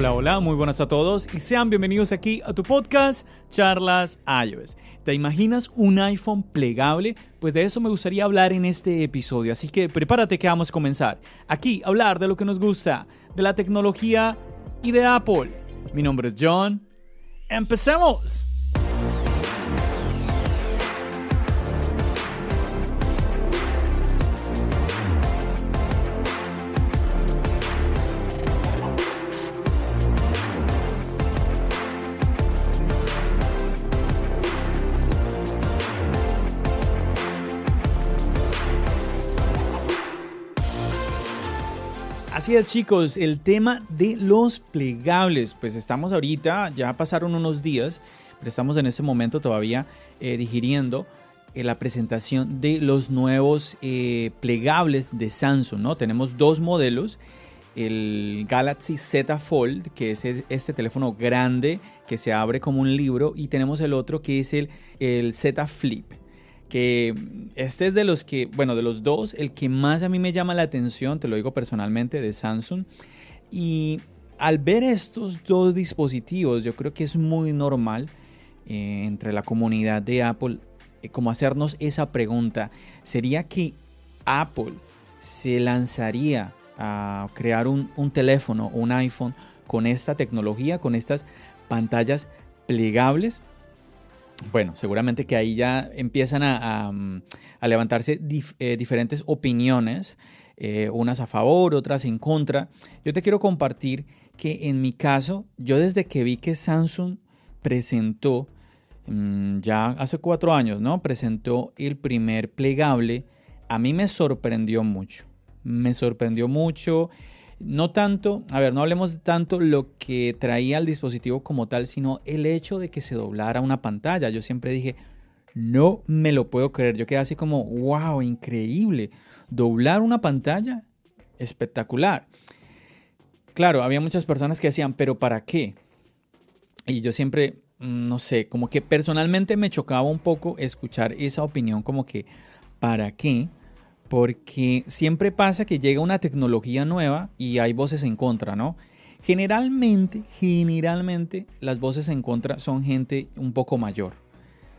Hola, hola, muy buenas a todos y sean bienvenidos aquí a tu podcast Charlas iOS. ¿Te imaginas un iPhone plegable? Pues de eso me gustaría hablar en este episodio, así que prepárate que vamos a comenzar. Aquí hablar de lo que nos gusta, de la tecnología y de Apple. Mi nombre es John. ¡Empecemos! Así es chicos, el tema de los plegables, pues estamos ahorita, ya pasaron unos días, pero estamos en este momento todavía eh, digiriendo eh, la presentación de los nuevos eh, plegables de Samsung, ¿no? Tenemos dos modelos, el Galaxy Z Fold, que es este teléfono grande que se abre como un libro, y tenemos el otro que es el, el Z Flip que este es de los que, bueno, de los dos, el que más a mí me llama la atención, te lo digo personalmente, de Samsung. Y al ver estos dos dispositivos, yo creo que es muy normal eh, entre la comunidad de Apple eh, como hacernos esa pregunta. ¿Sería que Apple se lanzaría a crear un, un teléfono, un iPhone con esta tecnología, con estas pantallas plegables? Bueno, seguramente que ahí ya empiezan a, levantarse eh, diferentes opiniones, eh, unas a favor, otras en contra. Yo te quiero compartir que en mi caso, yo desde que vi que Samsung presentó, mm, ya hace cuatro años, ¿no? Presentó el primer plegable, a mí me sorprendió mucho. Me sorprendió mucho no tanto, a ver, no hablemos tanto lo que traía el dispositivo como tal, sino el hecho de que se doblara una pantalla. Yo siempre dije, no me lo puedo creer. Yo quedé así como, wow, increíble. Doblar una pantalla, espectacular. Claro, había muchas personas que decían, pero ¿para qué? Y yo siempre, mm, no sé, como que personalmente me chocaba un poco escuchar esa opinión como que, ¿para qué? Porque siempre pasa que llega una tecnología nueva y hay voces en contra, ¿no? Generalmente, generalmente las voces en contra son gente un poco mayor,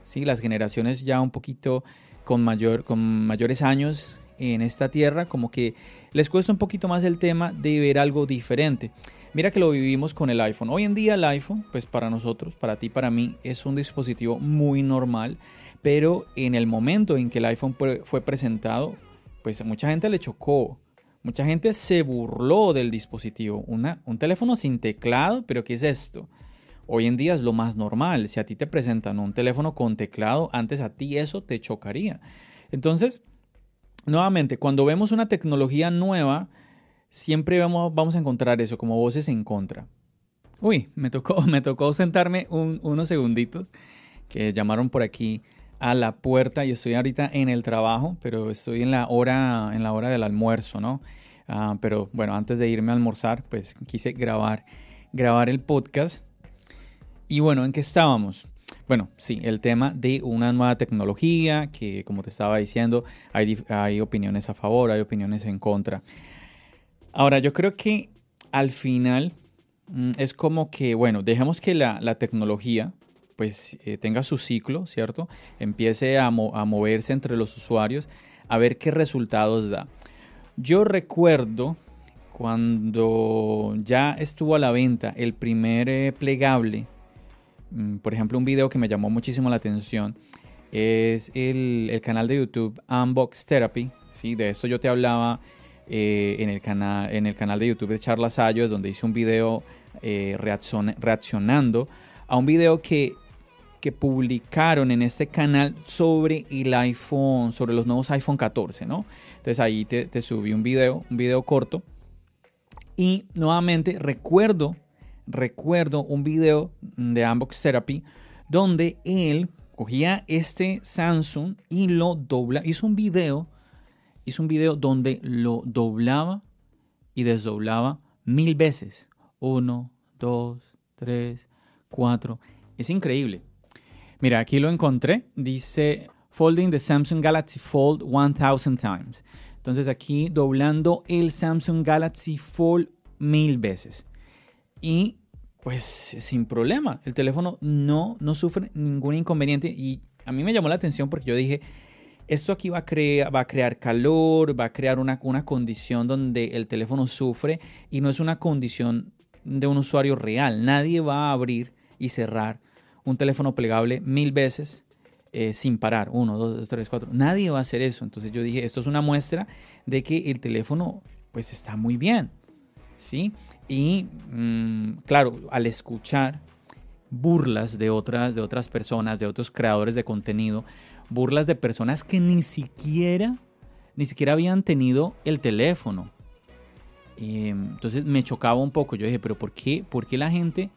¿sí? Las generaciones ya un poquito con, mayor, con mayores años en esta tierra, como que les cuesta un poquito más el tema de ver algo diferente. Mira que lo vivimos con el iPhone. Hoy en día el iPhone, pues para nosotros, para ti, para mí, es un dispositivo muy normal, pero en el momento en que el iPhone fue presentado, pues mucha gente le chocó. Mucha gente se burló del dispositivo. Un teléfono sin teclado, pero ¿qué es esto? Hoy en día es lo más normal. Si a ti te presentan un teléfono con teclado, antes a ti eso te chocaría. Entonces, nuevamente, cuando vemos una tecnología nueva, siempre vamos, vamos a encontrar eso, como voces en contra. Uy, me tocó, me tocó sentarme unos segunditos que llamaron por aquí a la puerta y estoy ahorita en el trabajo, pero estoy en la hora, en la hora del almuerzo, ¿no? Ah, pero bueno, antes de irme a almorzar, pues quise grabar, grabar el podcast. Y bueno, ¿en qué estábamos? Bueno, sí, el tema de una nueva tecnología que, como te estaba diciendo, hay, hay opiniones a favor, hay opiniones en contra. Ahora, yo creo que al final mm, es como que, bueno, dejemos que la, la tecnología pues eh, tenga su ciclo, ¿cierto? Empiece a, moverse entre los usuarios, a ver qué resultados da. Yo recuerdo cuando ya estuvo a la venta el primer eh, plegable, mm, por ejemplo, un video que me llamó muchísimo la atención es el, canal de YouTube Unbox Therapy. ¿sí? De esto yo te hablaba eh, en, el canal, en el canal de YouTube de Charlas Ayos, donde hice un video reaccionando a un video que que publicaron en este canal sobre el iPhone, sobre los nuevos iPhone 14, ¿no? Entonces ahí te, subí un video, un video corto. Y nuevamente recuerdo, recuerdo un video de Unbox Therapy donde él cogía este Samsung y lo dobla, hizo un video, hizo un video donde lo doblaba y desdoblaba mil veces. Uno, dos, tres, cuatro. Es increíble. Mira, aquí lo encontré. Dice Folding the Samsung Galaxy Fold 1000 times. Entonces aquí doblando el Samsung Galaxy Fold mil veces. Y pues sin problema. El teléfono no, no sufre ningún inconveniente y a mí me llamó la atención porque yo dije, esto aquí va a, crear, va a crear calor, va a crear una, una condición donde el teléfono sufre y no es una condición de un usuario real. Nadie va a abrir y cerrar un teléfono plegable mil veces eh, sin parar. Uno, dos, tres, cuatro. Nadie va a hacer eso. Entonces yo dije, esto es una muestra de que el teléfono pues está muy bien. ¿Sí? Y mm, claro, al escuchar burlas de otras, de otras personas, de otros creadores de contenido, burlas de personas que ni siquiera, ni siquiera habían tenido el teléfono. entonces me chocaba un poco. Yo dije, pero ¿por qué, por qué la gente,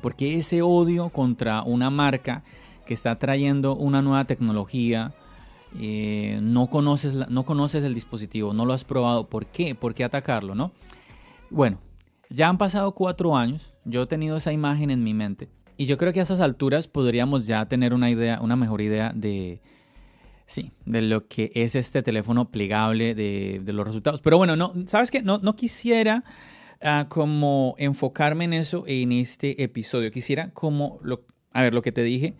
por qué ese odio contra una marca que está trayendo una nueva tecnología? Eh, no, conoces no conoces el dispositivo, no lo has probado. ¿Por qué? ¿Por qué atacarlo? ¿no? Bueno, ya han pasado cuatro años, yo he tenido esa imagen en mi mente y yo creo que a esas alturas podríamos ya tener una idea, una mejor idea de, sí, de lo que es este teléfono plegable, de, los resultados. Pero bueno, no, ¿sabes qué? No, no quisiera ah, como enfocarme en eso en este episodio. Quisiera como, lo, a ver, lo que te dije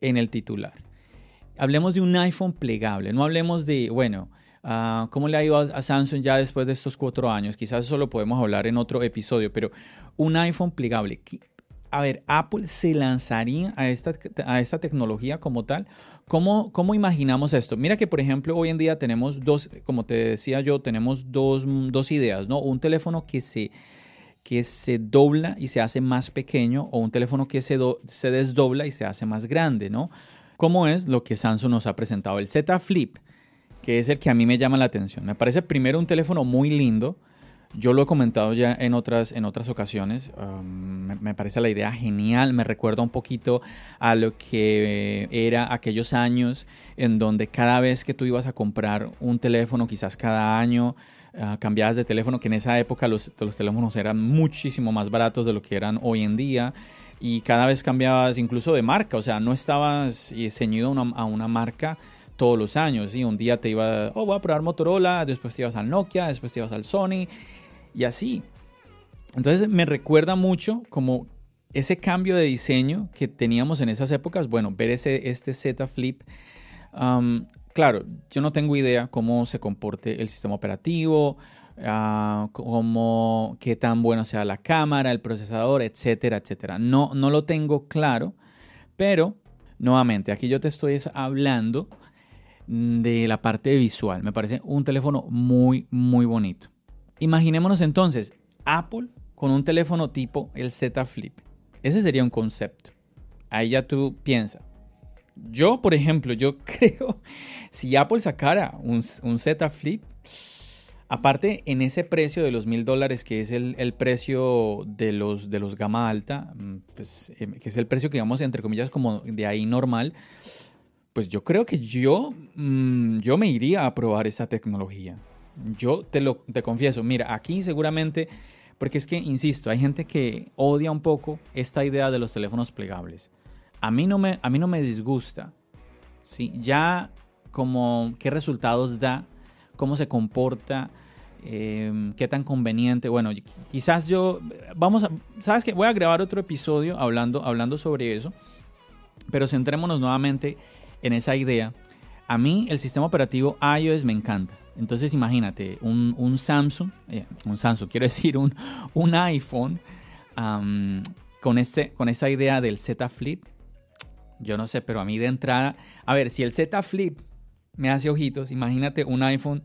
en el titular. Hablemos de un iPhone plegable, no hablemos de, bueno, Ah, ¿Cómo le ha ido a, Samsung ya después de estos cuatro años? Quizás eso lo podemos hablar en otro episodio, pero un iPhone plegable. A ver, ¿Apple se lanzaría a esta, a esta tecnología como tal? ¿Cómo, ¿Cómo imaginamos esto? Mira que, por ejemplo, hoy en día tenemos dos, como te decía yo, tenemos dos, dos ideas, ¿no? Un teléfono que se, que se dobla y se hace más pequeño o un teléfono que se, se desdobla y se hace más grande, ¿no? ¿Cómo es lo que Samsung nos ha presentado? El Z Flip que es el que a mí me llama la atención. Me parece primero un teléfono muy lindo. Yo lo he comentado ya en otras, en otras ocasiones. Me, parece la idea genial. Me recuerda un poquito a lo que era aquellos años en donde cada vez que tú ibas a comprar un teléfono, quizás cada año, uh, cambiabas de teléfono, que en esa época los, los teléfonos eran muchísimo más baratos de lo que eran hoy en día y cada vez cambiabas incluso de marca, o sea, no estabas eh, ceñido a una marca todos los años. y Un día te iba, oh, voy a probar Motorola, después te ibas al Nokia, después te ibas al Sony y así. Entonces me recuerda mucho como ese cambio de diseño que teníamos en esas épocas. Bueno, ver ese, este Z Flip. claro, yo no tengo idea cómo se comporte el sistema operativo, uh, cómo, qué tan bueno sea la cámara, el procesador, etcétera, etcétera. No, no lo tengo claro, pero nuevamente, aquí yo te estoy hablando de la parte visual. Me parece un teléfono muy, muy bonito. Imaginémonos entonces Apple con un teléfono tipo el Z Flip. Ese sería un concepto. Ahí ya tú piensas. Yo, por ejemplo, yo creo, si Apple sacara un, Z Flip, aparte en ese precio de los mil dólares, que es el, precio de los, de los gama alta, mm, pues, eh, que es el precio que digamos, entre comillas, como de ahí normal, pues yo creo que yo, mm, yo me iría a probar esa tecnología. Yo te lo te confieso, mira, aquí seguramente, porque es que, insisto, hay gente que odia un poco esta idea de los teléfonos plegables. A mí no me, a mí no me disgusta. ¿sí? Ya como qué resultados da, cómo se comporta, em, qué tan conveniente. Bueno, quizás yo, vamos a, ¿sabes qué? Voy a grabar otro episodio hablando, hablando sobre eso, pero centrémonos nuevamente en esa idea. A mí el sistema operativo iOS me encanta. Entonces imagínate, un, Samsung, eh, un Samsung, quiero decir, un, un iPhone con, este, con esa idea del Z Flip. Yo no sé, pero a mí de entrada, a ver, si el Z Flip me hace ojitos, imagínate un iPhone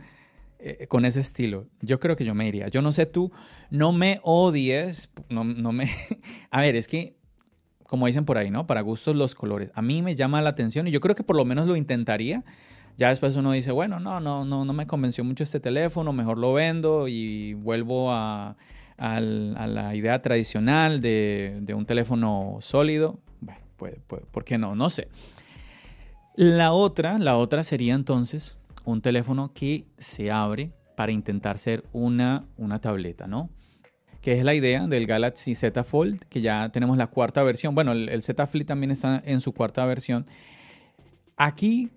eh, con ese estilo. Yo creo que yo me iría. Yo no sé tú, no me odies, no, no me... a ver, es que como dicen por ahí, ¿no? Para gustos los colores. A mí me llama la atención y yo creo que por lo menos lo intentaría. Ya después uno dice, bueno, no, no, no, no me convenció mucho este teléfono, mejor lo vendo y vuelvo a, la idea tradicional de, de, un teléfono sólido. Bueno, puede, puede, ¿por qué no? No sé. La otra, la otra sería entonces un teléfono que se abre para intentar ser una, una tableta, ¿no? Que es la idea del Galaxy Z Fold, que ya tenemos la cuarta versión. Bueno, el, Z Flip también está en su cuarta versión. Aquí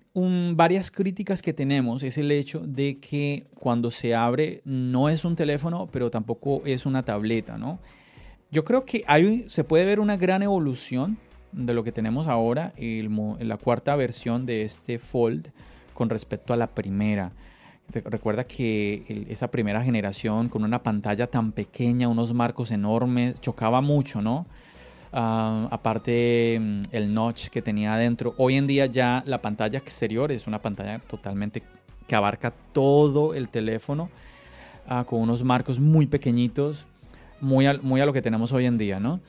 varias críticas que tenemos es el hecho de que cuando se abre no es un teléfono, pero tampoco es una tableta, ¿no? Yo creo que hay, se puede ver una gran evolución de lo que tenemos ahora en la cuarta versión de este Fold con respecto a la primera. Recuerda que esa primera generación con una pantalla tan pequeña, unos marcos enormes, chocaba mucho, ¿no? Aparte mm, el notch que tenía adentro. Hoy en día ya la pantalla exterior es una pantalla totalmente que abarca todo el teléfono ah, con unos marcos muy pequeñitos, muy a, lo que tenemos hoy en día, ¿no?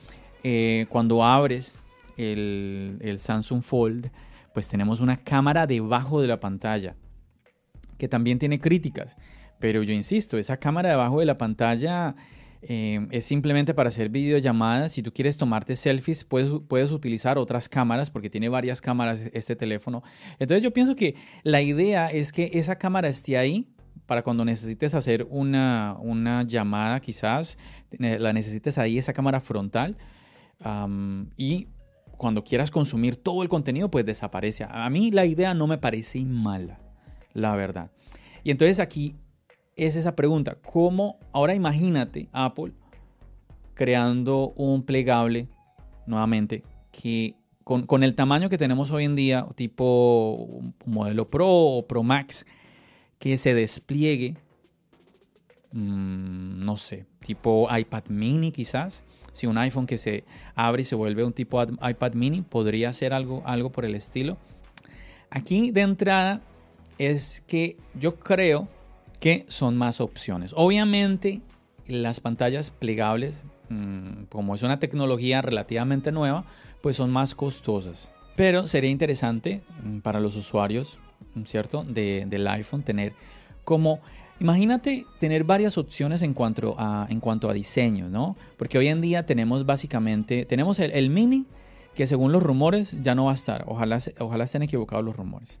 Eh, cuando abres el Samsung Fold, pues tenemos una cámara debajo de la pantalla que también tiene críticas. Pero yo insisto, esa cámara debajo de la pantalla eh, es simplemente para hacer videollamadas. Si tú quieres tomarte selfies, puedes, puedes utilizar otras cámaras porque tiene varias cámaras este teléfono. Entonces yo pienso que la idea es que esa cámara esté ahí para cuando necesites hacer una, una llamada quizás, la necesites ahí, esa cámara frontal. y cuando quieras consumir todo el contenido, pues desaparece. A mí la idea no me parece mala, la verdad. Y entonces aquí es esa pregunta, ¿cómo, ahora imagínate Apple creando un plegable, nuevamente, que con, el tamaño que tenemos hoy en día, tipo modelo Pro o Pro Max, que se despliegue, mm, no sé, tipo iPad mini quizás, si un iPhone que se abre y se vuelve un tipo iPad mini, podría ser algo, algo por el estilo. Aquí de entrada es que yo creo que son más opciones. Obviamente las pantallas plegables, mm, como es una tecnología relativamente nueva, pues son más costosas. Pero sería interesante mm, para los usuarios, ¿cierto? del iPhone tener como Imagínate tener varias opciones en cuanto a, en cuanto a diseño, ¿no? Porque hoy en día tenemos básicamente, tenemos el, mini, que según los rumores ya no va a estar. Ojalá, ojalá estén equivocados los rumores.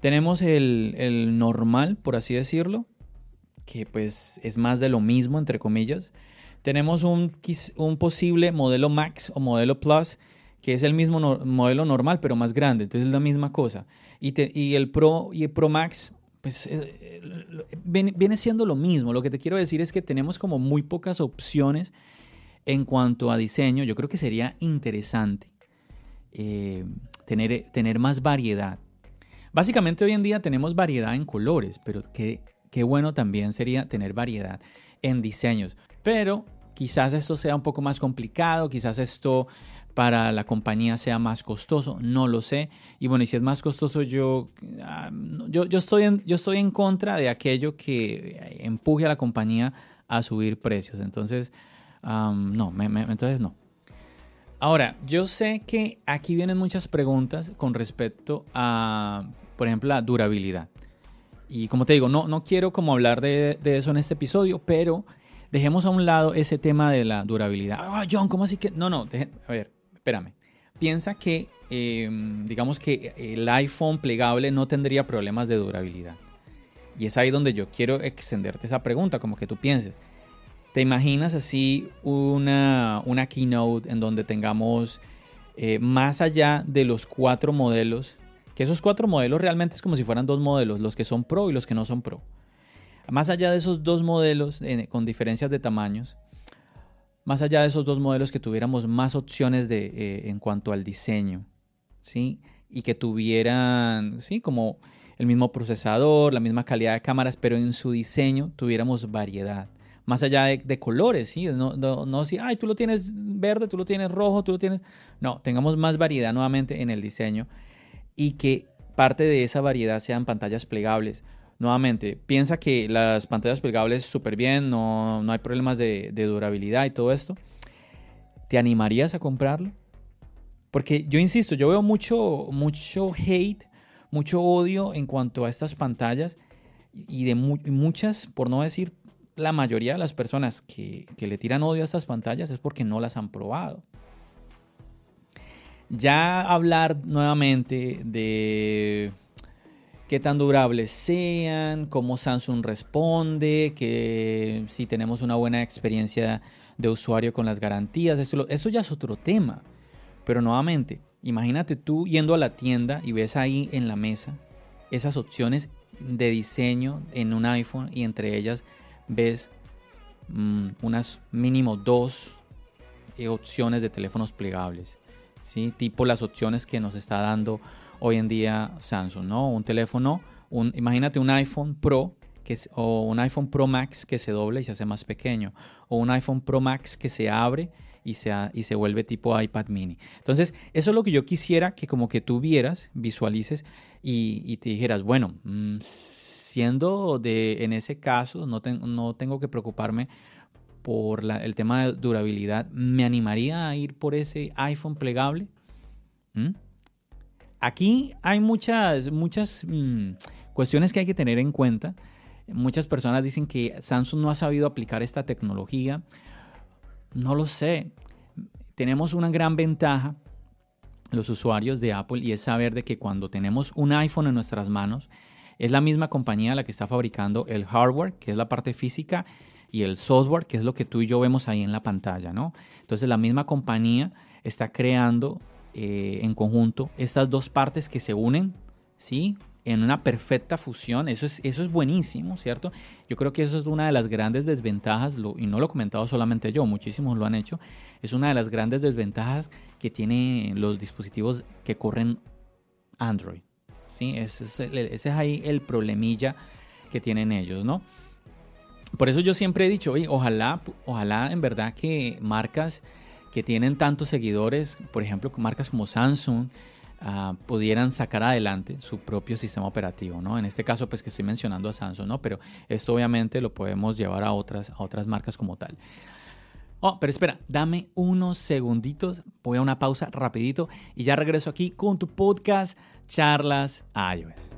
Tenemos el, normal, por así decirlo, que pues es más de lo mismo, entre comillas. Tenemos un, un posible modelo Max o modelo Plus, que es el mismo modelo normal, pero más grande. Entonces es la misma cosa. Y, y el Pro y el Pro Max pues eh, viene siendo lo mismo. Lo que te quiero decir es que tenemos como muy pocas opciones en cuanto a diseño. Yo creo que sería interesante eh, tener, tener más variedad. Básicamente hoy en día tenemos variedad en colores, pero qué, qué bueno también sería tener variedad en diseños. Pero quizás esto sea un poco más complicado, quizás esto para la compañía sea más costoso, no lo sé. Y bueno, y si es más costoso, yo, ah, yo, yo, estoy en, yo estoy en contra de aquello que empuje a la compañía a subir precios. Entonces, no, entonces no. Ahora, yo sé que aquí vienen muchas preguntas con respecto a, por ejemplo, la durabilidad. Y como te digo, no, no quiero como hablar de, de eso en este episodio, pero dejemos a un lado ese tema de la durabilidad. Ah, John, ¿cómo así que? No, no, a ver, espérame. Piensa que, em, digamos que el iPhone plegable no tendría problemas de durabilidad. Y es ahí donde yo quiero extenderte esa pregunta, como que tú pienses. ¿Te imaginas así una, una keynote en donde tengamos eh, más allá de los cuatro modelos, que esos cuatro modelos realmente es como si fueran dos modelos, los que son Pro y los que no son Pro. Más allá de esos dos modelos con diferencias de tamaños, más allá de esos dos modelos que tuviéramos más opciones de, eh, en cuanto al diseño, ¿sí? Y que tuvieran, ¿sí? Como el mismo procesador, la misma calidad de cámaras, pero en su diseño tuviéramos variedad. Más allá de, colores, ¿sí? No, no, si, ay, tú lo tienes verde, tú lo tienes rojo, tú lo tienes... No, tengamos más variedad nuevamente en el diseño y que parte de esa variedad sean pantallas plegables nuevamente, piensa que las pantallas plegables súper bien, no, hay problemas de, durabilidad y todo esto. ¿Te animarías a comprarlo? Porque yo insisto, yo veo mucho, mucho hate, mucho odio en cuanto a estas pantallas y de muchas, por no decir la mayoría de las personas que le tiran odio a estas pantallas es porque no las han probado. Ya hablar nuevamente de qué tan durables sean, cómo Samsung responde, que si tenemos una buena experiencia de usuario con las garantías, esto, eso ya es otro tema. Pero nuevamente, imagínate tú yendo a la tienda y ves ahí en la mesa esas opciones de diseño en un iPhone y entre ellas ves mm, unas mínimo dos eh, opciones de teléfonos plegables, ¿sí? tipo las opciones que nos está dando hoy en día Samsung, ¿no? Un teléfono, un, imagínate un iPhone Pro que o un iPhone Pro Max que se dobla y se hace más pequeño, o un iPhone Pro Max que se abre y se, y se vuelve tipo iPad mini. Entonces, eso es lo que yo quisiera que como que tú vieras, visualices y, te dijeras, bueno, mm, siendo de, en ese caso, no, no tengo que preocuparme por el tema de durabilidad, ¿me animaría a ir por ese iPhone plegable? Aquí hay muchas, muchas mm, cuestiones que hay que tener en cuenta. Muchas personas dicen que Samsung no ha sabido aplicar esta tecnología. No lo sé. Tenemos una gran ventaja los usuarios de Apple y es saber de que cuando tenemos un iPhone en nuestras manos, es la misma compañía la que está fabricando el hardware, que es la parte física, y el software, que es lo que tú y yo vemos ahí en la pantalla, ¿no? Entonces la misma compañía está creando eh, en conjunto estas dos partes que se unen, ¿sí? En una perfecta fusión. Eso es, eso es buenísimo, ¿cierto? Yo creo que eso es una de las grandes desventajas, y no lo he comentado solamente yo, muchísimos lo han hecho, es una de las grandes desventajas que tienen los dispositivos que corren Android. ¿sí? Ese es, ese es ahí el problemilla que tienen ellos, ¿no? Por eso yo siempre he dicho, ojalá, ojalá en verdad que marcas que tienen tantos seguidores, por ejemplo, marcas como Samsung, uh, pudieran sacar adelante su propio sistema operativo, ¿no? En este caso, pues que estoy mencionando a Samsung, ¿no? Pero esto obviamente lo podemos llevar a otras, a otras marcas como tal. Oh, pero espera, dame unos segunditos, voy a una pausa rapidito y ya regreso aquí con tu podcast Charlas iOS.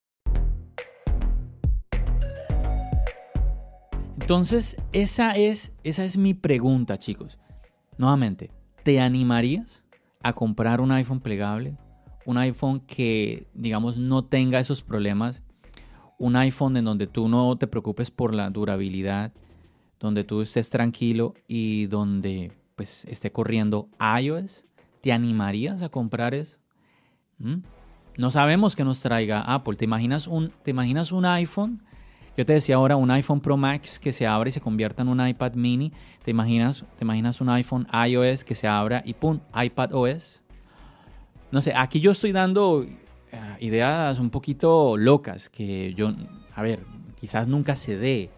Entonces, esa es, esa es mi pregunta, chicos. Nuevamente, ¿te animarías a comprar un iPhone plegable? Un iPhone que, digamos, no tenga esos problemas. Un iPhone en donde tú no te preocupes por la durabilidad, donde tú estés tranquilo y donde pues esté corriendo iOS. ¿Te animarías a comprar eso? ¿Mm? No sabemos qué nos traiga Apple. ¿Te imaginas un, ¿te imaginas un iPhone yo te decía ahora un iPhone Pro Max que se abre y se convierta en un iPad mini. ¿Te imaginas, te imaginas un iPhone iOS que se abra y ¡pum! iPad OS. No sé, aquí yo estoy dando eh, ideas un poquito locas que yo, a ver, quizás nunca se dé.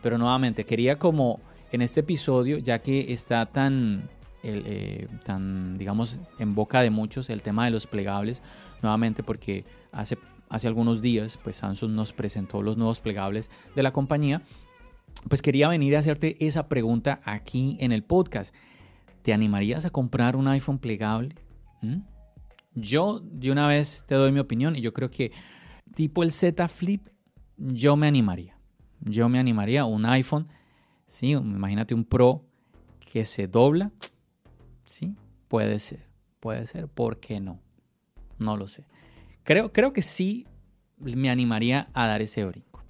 Pero nuevamente, quería como en este episodio, ya que está tan, eh, tan, digamos, en boca de muchos el tema de los plegables, nuevamente porque hace hace algunos días, pues Samsung nos presentó los nuevos plegables de la compañía, pues quería venir a hacerte esa pregunta aquí en el podcast. ¿Te animarías a comprar un iPhone plegable? ¿Mm? Yo de una vez te doy mi opinión y yo creo que tipo el Z Flip, yo me animaría. Yo me animaría un iPhone, sí, imagínate un Pro que se dobla, sí, puede ser, puede ser, ¿por qué no? No lo sé. Creo, creo que sí me animaría a dar ese brinco.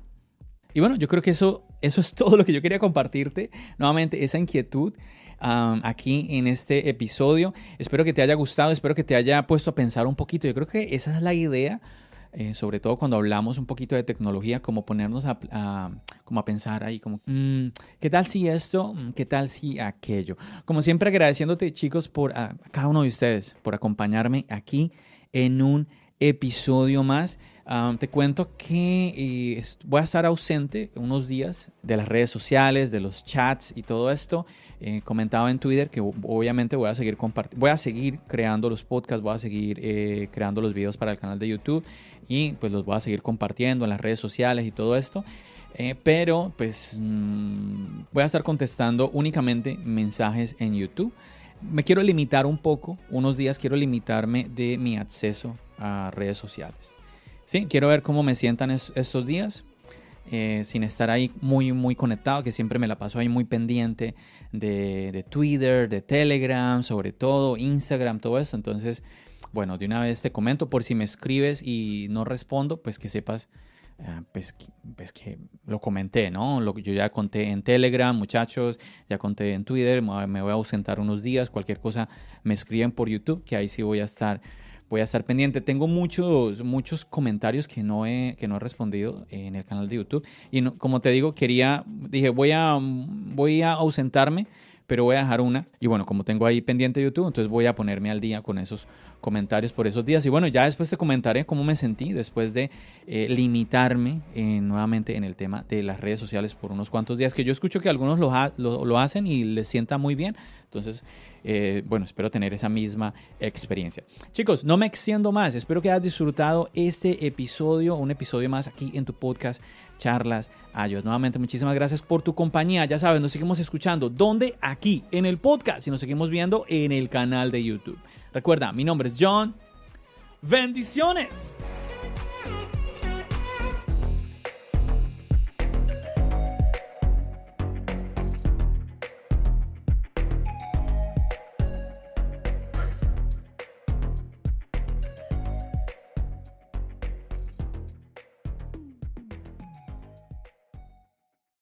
Y bueno, yo creo que eso, eso es todo lo que yo quería compartirte. Nuevamente, esa inquietud um, aquí en este episodio. Espero que te haya gustado, espero que te haya puesto a pensar un poquito. Yo creo que esa es la idea eh, sobre todo cuando hablamos un poquito de tecnología, como ponernos a, como a pensar ahí, como, mm, ¿qué tal si esto? Mm, ¿Qué tal si aquello? Como siempre agradeciéndote chicos por a, cada uno de ustedes, por acompañarme aquí en un episodio más. te cuento que eh, voy a estar ausente unos días de las redes sociales, de los chats y todo esto. Eh, comentaba en Twitter que obviamente voy a seguir voy a seguir creando los podcasts, voy a seguir eh, creando los videos para el canal de YouTube y pues los voy a seguir compartiendo en las redes sociales y todo esto. Pero pues mm, voy a estar contestando únicamente mensajes en YouTube. Me quiero limitar un poco, unos días quiero limitarme de mi acceso a redes sociales. Sí, quiero ver cómo me sientan estos días. Eh, sin estar ahí muy, muy conectado, que siempre me la paso ahí muy pendiente de, de, Twitter, de Telegram, sobre todo Instagram, todo eso. Entonces, bueno, de una vez te comento, por si me escribes y no respondo, pues que sepas, eh, pues, pues, que lo comenté, ¿no? Lo que yo ya conté en Telegram, muchachos, ya conté en Twitter, me voy a ausentar unos días, cualquier cosa me escriben por YouTube, que ahí sí voy a estar voy a estar pendiente. Tengo muchos, muchos comentarios que no he, que no he respondido en el canal de YouTube. Y como te digo, quería, dije, voy a, voy a ausentarme pero voy a dejar una. Y bueno, como tengo ahí pendiente YouTube, entonces voy a ponerme al día con esos comentarios por esos días. Y bueno, ya después te comentaré cómo me sentí después de eh, limitarme eh, nuevamente en el tema de las redes sociales por unos cuantos días, que yo escucho que algunos lo, hacen y les sienta muy bien. Entonces, eh, bueno, espero tener esa misma experiencia. Chicos, no me extiendo más. Espero que hayas disfrutado este episodio, un episodio más aquí en tu podcast Charlas Ayos. Nuevamente, muchísimas gracias por tu compañía. Ya sabes, nos seguimos escuchando. ¿Dónde? Aquí, en el podcast. Y nos seguimos viendo en el canal de YouTube. Recuerda, mi nombre es John. Bendiciones.